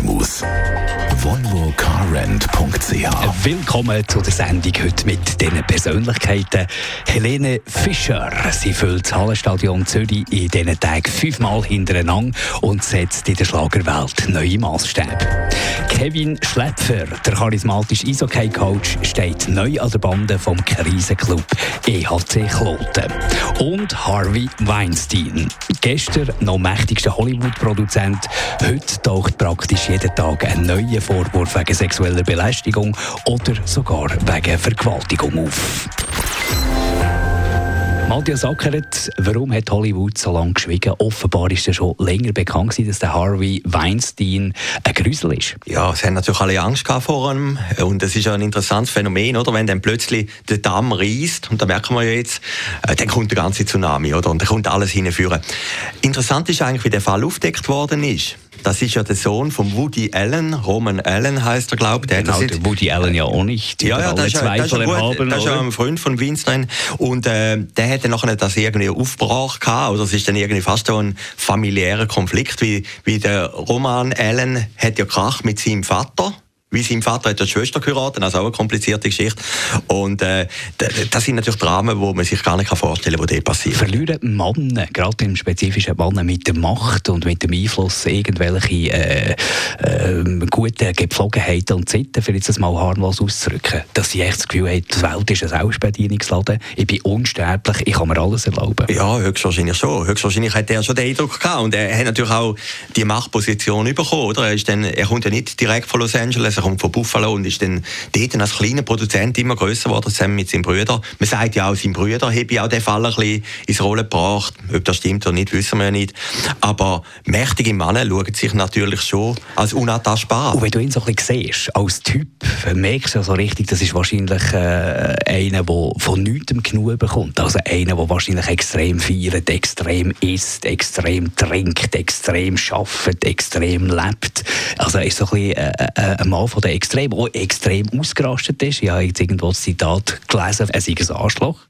KMUs. VolvoCarRent.ch Willkommen zu der Sendung heute mit diesen Persönlichkeiten. Helene Fischer. Sie füllt das Hallenstadion Zürich in diesen Tagen fünfmal hintereinander und setzt in der Schlagerwelt neue Maßstäbe. Kevin Schläpfer, der charismatische Eishockey-Coach, steht neu an der Bande vom Krisenclub EHC Kloten. Und Harvey Weinstein. Gestern noch mächtigster Hollywood-Produzent. Heute taucht praktisch jeden Tag ein neuer Vorwurf wegen sexueller Belästigung oder sogar wegen Vergewaltigung auf. Matthias Ackeret, warum hat Hollywood so lange geschwiegen? Offenbar ist ja schon länger bekannt dass der Harvey Weinstein ein Grüsel ist. Ja, es haben natürlich alle Angst vor ihm. Und es ist ja ein interessantes Phänomen, oder? Wenn dann plötzlich der Damm reißt, und da merken wir ja jetzt, äh, dann kommt der ganze Tsunami, oder? Und dann kommt alles hinführen. Interessant ist eigentlich, wie der Fall aufdeckt worden ist. Das ist ja der Sohn von Woody Allen. Roman Allen heißt er, glaube ich. Genau, der Woody Allen ja auch nicht. Ja, ja, das ist, ja, das ist, gut, haben, das ist ein Freund von Weinstein. Und äh, der hat dann nachher das irgendwie aufgebracht oder es ist dann irgendwie fast so ein familiärer Konflikt, wie, wie der Roman Allen hat ja Krach mit seinem Vater wie sein Vater hat eine Schwester geheiratet, also auch eine komplizierte Geschichte. Und äh, das sind natürlich Dramen, die man sich gar nicht vorstellen kann, die dort passieren. Verlieren Männer, gerade im spezifischen Männer, mit der Macht und mit dem Einfluss irgendwelche äh, äh, guten Gepflogenheiten und Sitten, für jetzt das mal harmlos auszudrücken, dass sie echt das Gefühl haben, die Welt ist ein Selbstbedienungsladen, ich bin unsterblich, ich kann mir alles erlauben. Ja, höchstwahrscheinlich schon. Höchstwahrscheinlich hat er schon den Eindruck gehabt. Und er hat natürlich auch die Machtposition bekommen. Oder? Er, ist dann, er kommt ja nicht direkt von Los Angeles, er kommt von Buffalo und ist dann dort als kleiner Produzent immer größer geworden, zusammen mit seinem Bruder. Man sagt ja auch, sein Bruder habe auch den Fall ein bisschen ins Rollen gebracht. Ob das stimmt oder nicht, wissen wir ja nicht. Aber mächtige Männer schauen sich natürlich schon als unantastbar an. Und wenn du ihn so ein bisschen siehst, als Typ, merkst du ja so richtig, das ist wahrscheinlich äh, einer, der von nichts genug bekommt. Also einer, der wahrscheinlich extrem feiert, extrem isst, extrem trinkt, extrem schafft, extrem lebt. Also ist so ein bisschen äh, äh, ein Mann von der extrem, auch extrem ausgerastet ist. Ich habe jetzt irgendwo das Zitat gelesen, er sei ein Arschloch.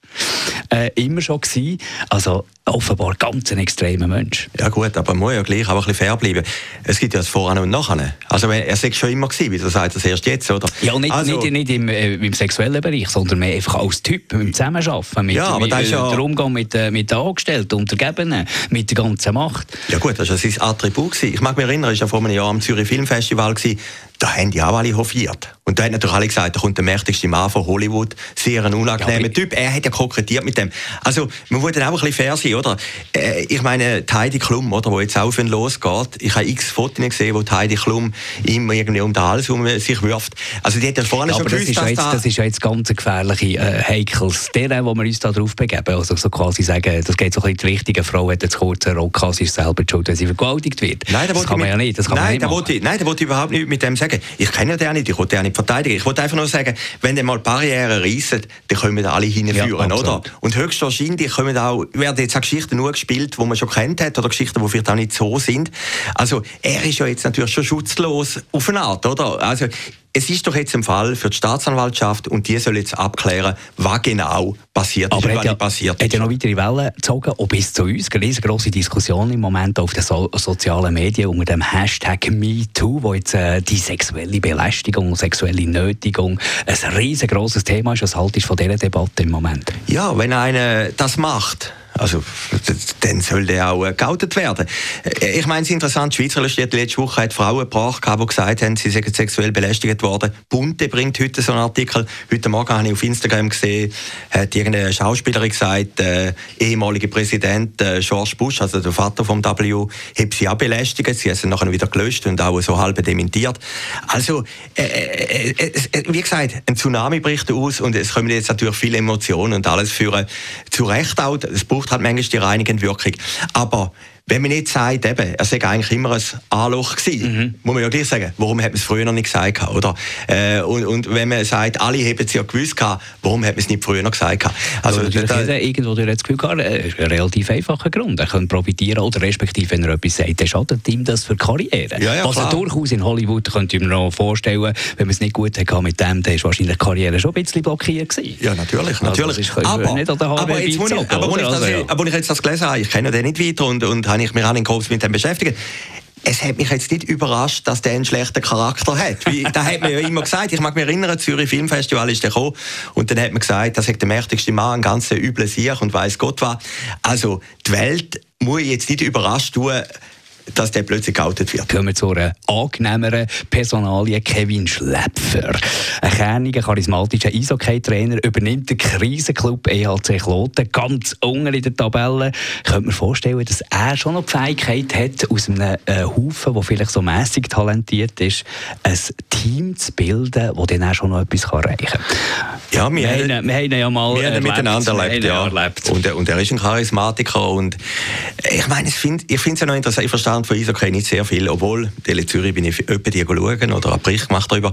Äh, immer schon gewesen. Also offenbar ganz ein extremer Mensch. Ja gut, aber man muss ja gleich auch ein bisschen fair bleiben. Es gibt ja das Voran und Nachher. Also er sagt schon immer gewesen, wie du sagst, das erst jetzt, oder? Ja, nicht, also, nicht, nicht im, äh, im, sexuellen Bereich, sondern mehr einfach als Typ, im Zusammenarbeiten, mit, ja, aber mit, das ist ja, der Umgang mit, äh, mit den Angestellten, Untergebenen, mit der ganzen Macht. Ja gut, das war sein Attribut. Gewesen. Ich mag mich erinnern, es war ja vor einem Jahr am Zürich Filmfestival, gewesen. Da haben die auch alle hofiert. Und da hat natürlich alle gesagt, da kommt der mächtigste Mann von Hollywood, sehr ein unangenehmer ja, Typ. Er hat ja kokettiert mit dem. Also, man muss dann auch ein bisschen fair sein, oder? Äh, ich meine, Heidi Klum, oder, wo jetzt auch für ihn losgeht, ich habe x Fotos gesehen, wo Heidi Klum immer irgendwie um den Hals um sich wirft. Also, die hat ja vorne ja, schon gewusst, das ist, jetzt, das ist ja jetzt ganz gefährliche äh, Heikels Terrain, wo wir uns da drauf begeben. Also, so quasi sagen, das geht so ein bisschen die richtige Frau hat jetzt kurzen Rock sie ist selber schuld, wenn sie vergewaltigt wird. Nein, das kann man ja nicht. Das kann nein, man nicht da ich, nein, da wollte ich überhaupt nicht mit dem sagen. Ich kenne den nicht, ich wollte den nicht verteidigen. Ich wollte einfach nur sagen, wenn dann mal Barrieren reissen, dann können wir alle hinführen, ja, oder? Und höchstwahrscheinlich können auch, werden jetzt auch Geschichten nur gespielt, die man schon kennt hat, oder Geschichten, die vielleicht auch nicht so sind. Also, er ist ja jetzt natürlich schon schutzlos auf eine Art, oder? Also, es ist doch jetzt ein Fall für die Staatsanwaltschaft und die soll jetzt abklären, was genau passiert ist und was ja, passiert ist. hat ja noch weitere Wellen gezogen, ob bis zu uns. Eine riesengroße Diskussion im Moment auf den so sozialen Medien unter dem Hashtag MeToo, wo jetzt äh, die sexuelle Belästigung und sexuelle Nötigung ein riesengroßes Thema ist. Was haltest du von dieser Debatte im Moment? Ja, wenn einer das macht, also, dann soll der auch äh, geoutet werden. Äh, ich meine, es ist interessant, die Schweizer Illustrierte letzte Woche hat Frauen gebracht, die gesagt haben, sie seien sexuell belästigt worden. Bunte bringt heute so einen Artikel. Heute Morgen habe ich auf Instagram gesehen, hat irgendeine Schauspielerin gesagt, äh, ehemalige Präsident äh, George Bush, also der Vater vom W, hat sie auch belästigt. Sie haben sie nachher wieder gelöscht und auch so halb dementiert. Also, äh, äh, äh, wie gesagt, ein Tsunami bricht aus und es kommen jetzt natürlich viele Emotionen und alles führen zu Recht auch. Braucht halt manchmal die reinigende Wirkung. Aber wenn man jetzt sagt, eben, er sei eigentlich immer ein Anloch gewesen, mhm. muss man ja gleich sagen, warum hat man es früher noch nicht gesagt, oder? Äh, und, und wenn man sagt, alle haben es ja gewusst, warum hat man es nicht früher noch gesagt? Also, also natürlich da, irgendwo durch das Gefühl gehabt, ein relativ einfacher Grund. Er kann profitieren, oder respektive, wenn er etwas sagt, dann schadet ihm das für die Karriere. Ja, ja, Was er durchaus in Hollywood, könnte ich mir noch vorstellen, wenn man es nicht gut hatte mit dem, dann ist wahrscheinlich die Karriere schon ein bisschen blockiert gewesen. Ja, natürlich, also, natürlich. Also, aber, nicht an der aber, jetzt, ich, aber, aber, ich das, also, ja. aber ich jetzt das gelesen habe, ich kenne den nicht weiter und, und habe ich mich auch in Kopf mit dem beschäftigt es hat mich jetzt nicht überrascht, dass der einen schlechten Charakter hat. Wie, da hat man ja immer gesagt, ich mag mich erinnern, Zürich Filmfestival ist der gekommen und dann hat man gesagt, das ist der mächtigste Mann, ein ganz übler Sieg und weiß Gott was. Also die Welt muss jetzt nicht überrascht tun, dass der plötzlich geoutet wird. Kommen wir zu einer angenehmeren Personalie, Kevin Schläpfer. Ein kerniger, charismatischer Eishockey-Trainer übernimmt den Krisenclub EHC Kloten ganz unten in der Tabelle. Könnte man vorstellen, dass er schon noch die Fähigkeit hat, aus einem äh, Haufen, der vielleicht so mäßig talentiert ist, ein Team zu bilden, das dann auch schon noch etwas erreichen kann. Ja, wir, wir, haben, wir haben ja mal wir erlebt, miteinander erlebt, ja. erlebt. Und, und er ist ein Charismatiker und ich meine, ich finde es ja noch interessant, ich verstehe von Eishockey nicht sehr viel, obwohl, in Zürich bin ich öppe die schauen oder einen Bericht gemacht darüber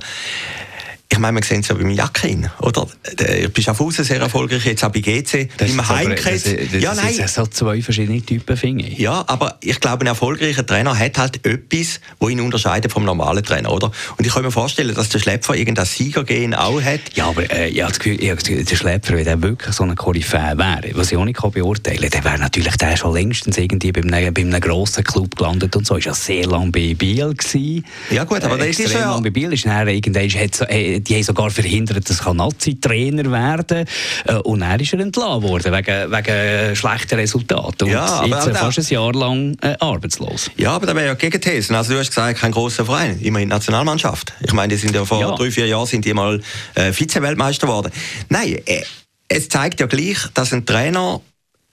ich meine, wir sehen es ja beim Jakin, oder? Du bist auf Außen sehr erfolgreich, jetzt auch bei GC. Das Im Heimkreis. Ja, nein. Das sind so zwei verschiedene Typen, finde ich. Ja, aber ich glaube, ein erfolgreicher Trainer hat halt etwas, das ihn unterscheidet vom normalen Trainer, oder? Und ich kann mir vorstellen, dass der Schlepfer irgendein Siegergehen auch hat. Ja, aber äh, ich habe das Gefühl, der Schlepfer, wenn er wirklich so ein Koryphäe wäre, was ich auch nicht beurteilen kann, der wäre natürlich der schon längstens irgendwie bei einem, bei einem grossen Club gelandet und so. War ja sehr lange bei Biel. Gewesen. Ja gut, aber äh, das ist ja... lange bei Biel. Ist dann irgendwann, hat so, äh, die haben sogar verhindert, dass er Nazi-Trainer werden kann. Äh, und er ist er entlassen worden, wegen, wegen schlechter Resultate. Und ja, aber jetzt aber fast ein Jahr lang äh, arbeitslos. Ja, aber da wäre ja Gegenthesen. Also du hast gesagt, kein großer Verein, immerhin Nationalmannschaft. Ich meine, die sind ja vor ja. drei, vier Jahren sind die mal äh, Vize-Weltmeister geworden. Nein, äh, es zeigt ja gleich, dass ein Trainer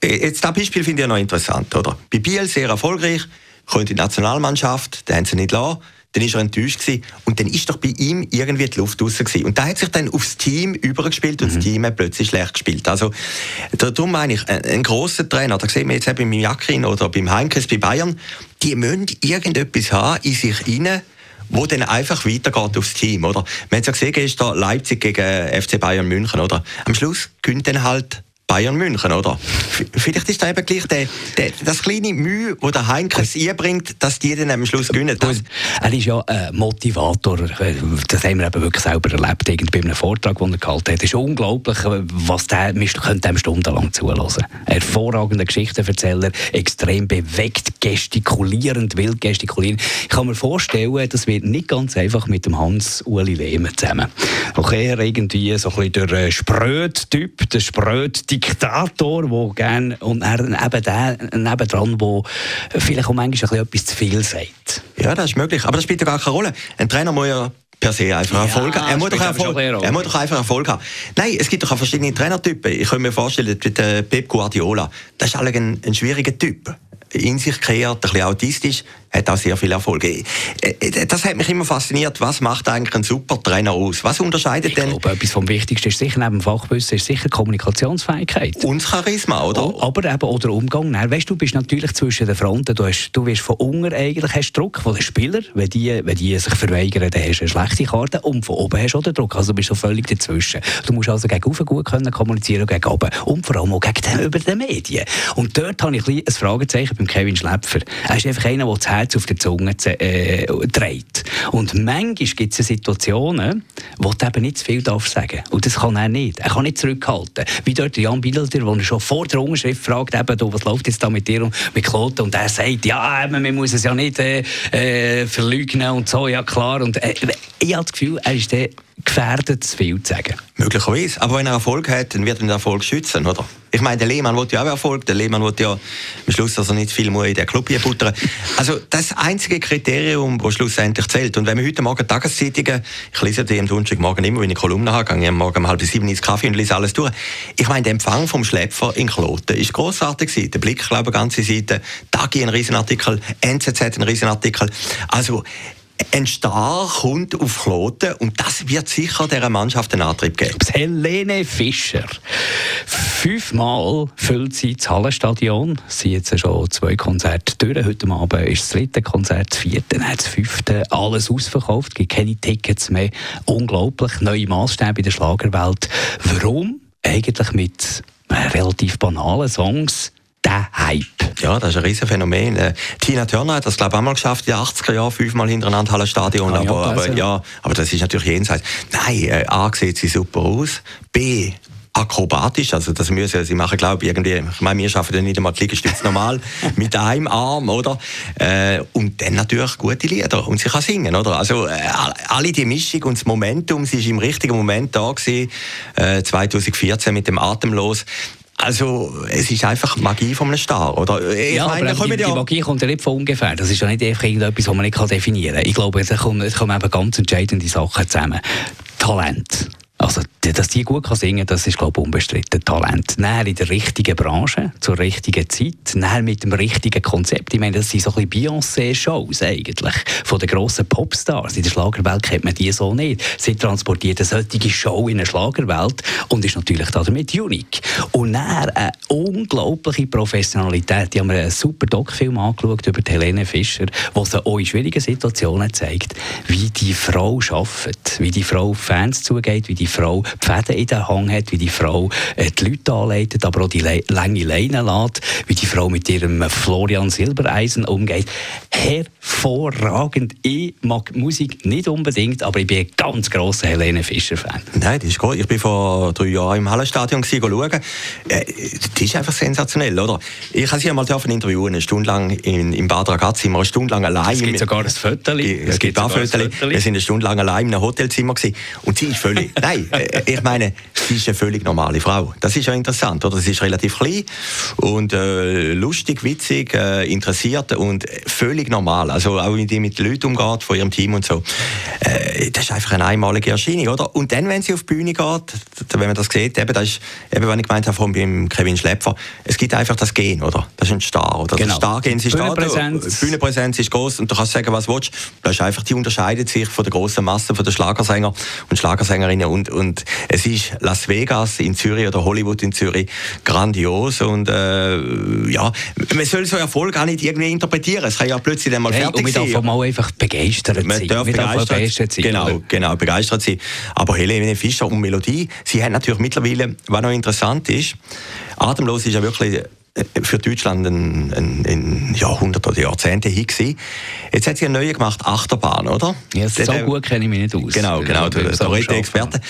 äh, Jetzt das Beispiel finde ich ja noch interessant, oder? Bei Biel sehr erfolgreich, kommt in die Nationalmannschaft, den haben sie nicht lassen dann ist er enttäuscht gewesen. Und dann ist doch bei ihm irgendwie die Luft raus gewesen. Und da hat sich dann aufs Team übergespielt und mhm. das Team hat plötzlich schlecht gespielt. Also, darum meine ich, ein, ein grosser Trainer, da sehen wir jetzt eben beim Jakin oder beim Heinkes bei Bayern, die müssen irgendetwas haben in sich hinein, wo dann einfach weitergeht aufs Team, oder? Wir haben es ja gesehen, gestern Leipzig gegen FC Bayern München, oder? Am Schluss gönnt dann halt Bayern München, oder? Vielleicht ist da eben gleich der, der, das kleine Mühe, das der Heinkes einbringt, dass die dann am Schluss gewinnen. Das er ist ja ein Motivator. Das haben wir eben wirklich selber erlebt, bei einem Vortrag, den er gehalten hat. Es ist unglaublich, was der, wir können dem stundenlang zulassen. Hervorragender Geschichtenerzähler, extrem bewegt, gestikulierend, wild gestikulierend. Ich kann mir vorstellen, das wird nicht ganz einfach mit dem Hans-Uli Lehmann zusammen. Auch er irgendwie so ein bisschen der Spröd-Typ, der Spröd Diktator, der gerne, und er eben der nebendran, der vielleicht auch manchmal etwas zu viel sagt. Ja, das ist möglich, aber das spielt ja gar keine Rolle. Ein Trainer muss ja per se einfach Erfolg ja, haben. Er muss, doch Erfolg, er muss doch einfach Erfolg haben. Nein, es gibt doch auch verschiedene Trainertypen. Ich kann mir vorstellen, der Pep Guardiola, das ist ein, ein schwieriger Typ. In sich kreiert, ein bisschen autistisch hat auch sehr viel Erfolg. Äh, äh, das hat mich immer fasziniert. Was macht eigentlich ein super Trainer aus? Was unterscheidet ich denn? Ich glaube, etwas vom Wichtigsten ist sicher neben dem Fachwissen ist sicher Kommunikationsfähigkeit. Und Charisma, oder? Oh, aber eben oder Umgang. Dann, weißt, du bist natürlich zwischen den Fronten. Du, hast, du wirst von unten eigentlich hast Druck von den Spielern. Wenn die, wenn die sich verweigern, dann hast du eine schlechte Karte. Und von oben hast du auch den Druck. Also du bist so völlig dazwischen. Du musst also gegen oben gut können kommunizieren und gegen oben. Und vor allem auch gegen den, über die Medien. Und dort habe ich ein, ein Fragezeichen beim Kevin Schläpfer. Er ist einfach einer, der Herz auf der Zunge äh, dreht. Und manchmal gibt es Situationen, wo du eben nicht zu viel darf sagen Und das kann er nicht. Er kann nicht zurückhalten. Wie dort Jan Bilder, der schon vor der Unterschrift fragt, eben, du, was läuft jetzt da mit dir und mit Kloten? Und er sagt, ja, eben, man muss es ja nicht äh, äh, verleugnen und so, ja klar. Und äh, ich habe das Gefühl, er ist der gefährdet, zu viel zu sagen. Möglicherweise. Aber wenn er Erfolg hat, dann wird er den Erfolg schützen, oder? Ich meine, der Lehmann will ja auch Erfolg. Der Lehmann will ja am Schluss also nicht viel mehr in den Club hier buttern. Also das einzige Kriterium, das schlussendlich zählt. Und wenn wir heute Morgen Tageszeitungen, ich lese die am Donnerstagmorgen immer, wenn ich Kolumne habe, gehe ich am Morgen um halb sieben ins Kaffee und lese alles durch. Ich meine, der Empfang vom Schläpfer in Kloten ist grossartig gewesen. Der Blick, glaube ich, ganze Seite. Tagi ein Riesenartikel, NZZ ein Riesenartikel. Also ein Star kommt auf Kloten und das wird sicher dieser Mannschaft einen Antrieb geben. Helene Fischer. Fünfmal füllt sie das Hallenstadion. Sie jetzt schon zwei Konzerte durch. Heute Abend ist das dritte Konzert, das vierte, dann das fünfte. Alles ausverkauft, es gibt keine Tickets mehr. Unglaublich. Neue Maßstäbe in der Schlagerwelt. Warum? Eigentlich mit relativ banalen Songs der Hype. Ja, das ist ein riesen Phänomen. Äh, Tina Turner hat das, glaube ich, einmal geschafft, in den 80er Jahren, fünfmal hintereinander Hallenstadion. Aber, aber, ja, aber das ist natürlich jenseits. Nein, äh, A, sieht sie super aus. B, akrobatisch, also das müssen sie machen, glaube ich, irgendwie, ich meine, wir schaffen dann nicht einmal Liegestütz normal mit einem Arm, oder? Äh, und dann natürlich gute Lieder und sie kann singen, oder? Also äh, alle die Mischung und das Momentum, sie ist im richtigen Moment da gewesen, äh, 2014 mit dem Atemlos. Also, es ist einfach Magie von einem Star, oder? Ich ja, meine, aber die, ja die, Magie kommt ja nicht von ungefähr. Das ist ja nicht einfach irgendetwas, was man nicht definieren kann. Ich glaube, es kommen, es kommen eben ganz entscheidende Sachen zusammen. Talent. Also, dass die gut singen kann, das ist, glaube ich, unbestritten Talent. Näher in der richtigen Branche, zur richtigen Zeit, näher mit dem richtigen Konzept. Ich meine, das sind so ein bisschen Beyoncé-Shows eigentlich, von den grossen Popstars. In der Schlagerwelt kennt man die so nicht. Sie transportiert eine solche Show in eine Schlagerwelt und ist natürlich damit unique. Und näher eine unglaubliche Professionalität. Die haben wir einen super Doc-Film angeschaut über Helene Fischer, wo sie auch in schwierigen Situationen zeigt, wie die Frau arbeitet, wie die Frau Fans zugeht, wie die Frau die Fäden in den Hang hat, wie die Frau äh, die Leute anleitet, aber auch die Le lange Leine lässt, wie die Frau mit ihrem Florian Silbereisen umgeht. Hervorragend. Ich mag Musik nicht unbedingt, aber ich bin ein ganz grosser Helene Fischer-Fan. Nein, das ist gut. Ich bin vor drei Jahren im Hallenstadion schauen. Äh, das ist einfach sensationell, oder? Ich habe sie einmal interviewen, eine Stunde lang in, im Bad Ragazzi, eine Stunde lang allein. Es gibt sogar ein Foto. Es, gibt auch Fotos. Wir sind eine Stunde lang allein in einem Hotelzimmer gewesen. und sie ist völlig, nein, äh, ich meine, sie ist eine völlig normale Frau. Das ist ja interessant, oder? Sie ist relativ klein und äh, lustig, witzig, äh, interessiert und völlig normal. Also auch wie die mit Leuten umgeht, von ihrem Team und so. Äh, das ist einfach eine einmalige Erscheinung, oder? Und dann, wenn sie auf die Bühne geht, wenn man das sieht, eben, das ist, eben, wenn ich gemeint habe von beim Kevin Schlepfer, es gibt einfach das Gen, oder? Das ist ein Star, oder? Genau. Das Stargehen, sie Bühnenpräsenz. Bühnenpräsenz ist groß und du kannst sagen, was du willst. Das ist einfach, die unterscheidet sich von der großen Masse von der Schlagersänger und Schlagersängerinnen und, und es ist Las Vegas in Zürich oder Hollywood in Zürich grandios und äh, ja, man soll so Erfolg auch nicht irgendwie interpretieren. Es kann ja plötzlich dann mal hey, fertig sein. Und man darf mal einfach begeistert man sein. Darf man begeistert, begeistert sein. Genau, oder? genau, begeistert sein. Aber Helene Fischer und Melodie, sie haben natürlich mittlerweile, was noch interessant ist, Atemlos ist ja wirklich für Deutschland ein, ein, ein Jahrhundert oder Jahrzehnte hin gewesen. Jetzt hat sie eine neue gemacht, Achterbahn, oder? Ja, so gut kenne ich mich nicht aus. Genau, genau, du bist der Experte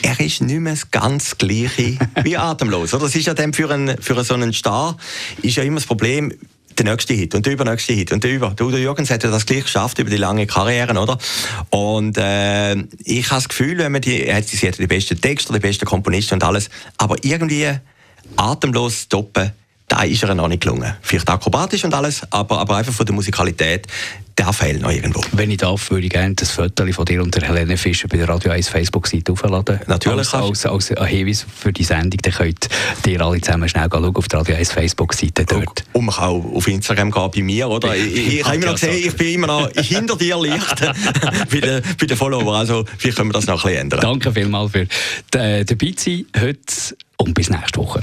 er ist nicht mehr das ganz Gleiche wie atemlos. Oder? Das ist ja dann für einen, für so einen Star ist ja immer das Problem, der nächste Hit und der übernächste Hit und der über. Der Udo Jürgens hat ja das gleich geschafft über die lange Karriere, oder? Und äh, ich habe das Gefühl, wenn man die, hat, sie hat die besten Texte, die besten Komponisten und alles, aber irgendwie atemlos stoppen, da ist er noch nicht gelungen. Vielleicht akrobatisch und alles, aber, aber einfach von der Musikalität, der fehlt noch irgendwo. Wenn ich darf, würde ich gerne das Foto von dir und der Helene Fischer bei der Radio 1 Facebook-Seite aufladen. Natürlich. Als, als, als Hinweis für die Sendung, dann könnt ihr alle zusammen schnell schauen auf der Radio 1 Facebook-Seite dort. Und man kann auch auf Instagram gehen bei mir, oder? Ich, ich, ich habe immer noch gesehen, ich bin immer noch hinter dir Licht bei den, bei den Followern, also vielleicht können wir das noch ein bisschen ändern. Danke vielmals für den, den sein heute und bis nächste Woche.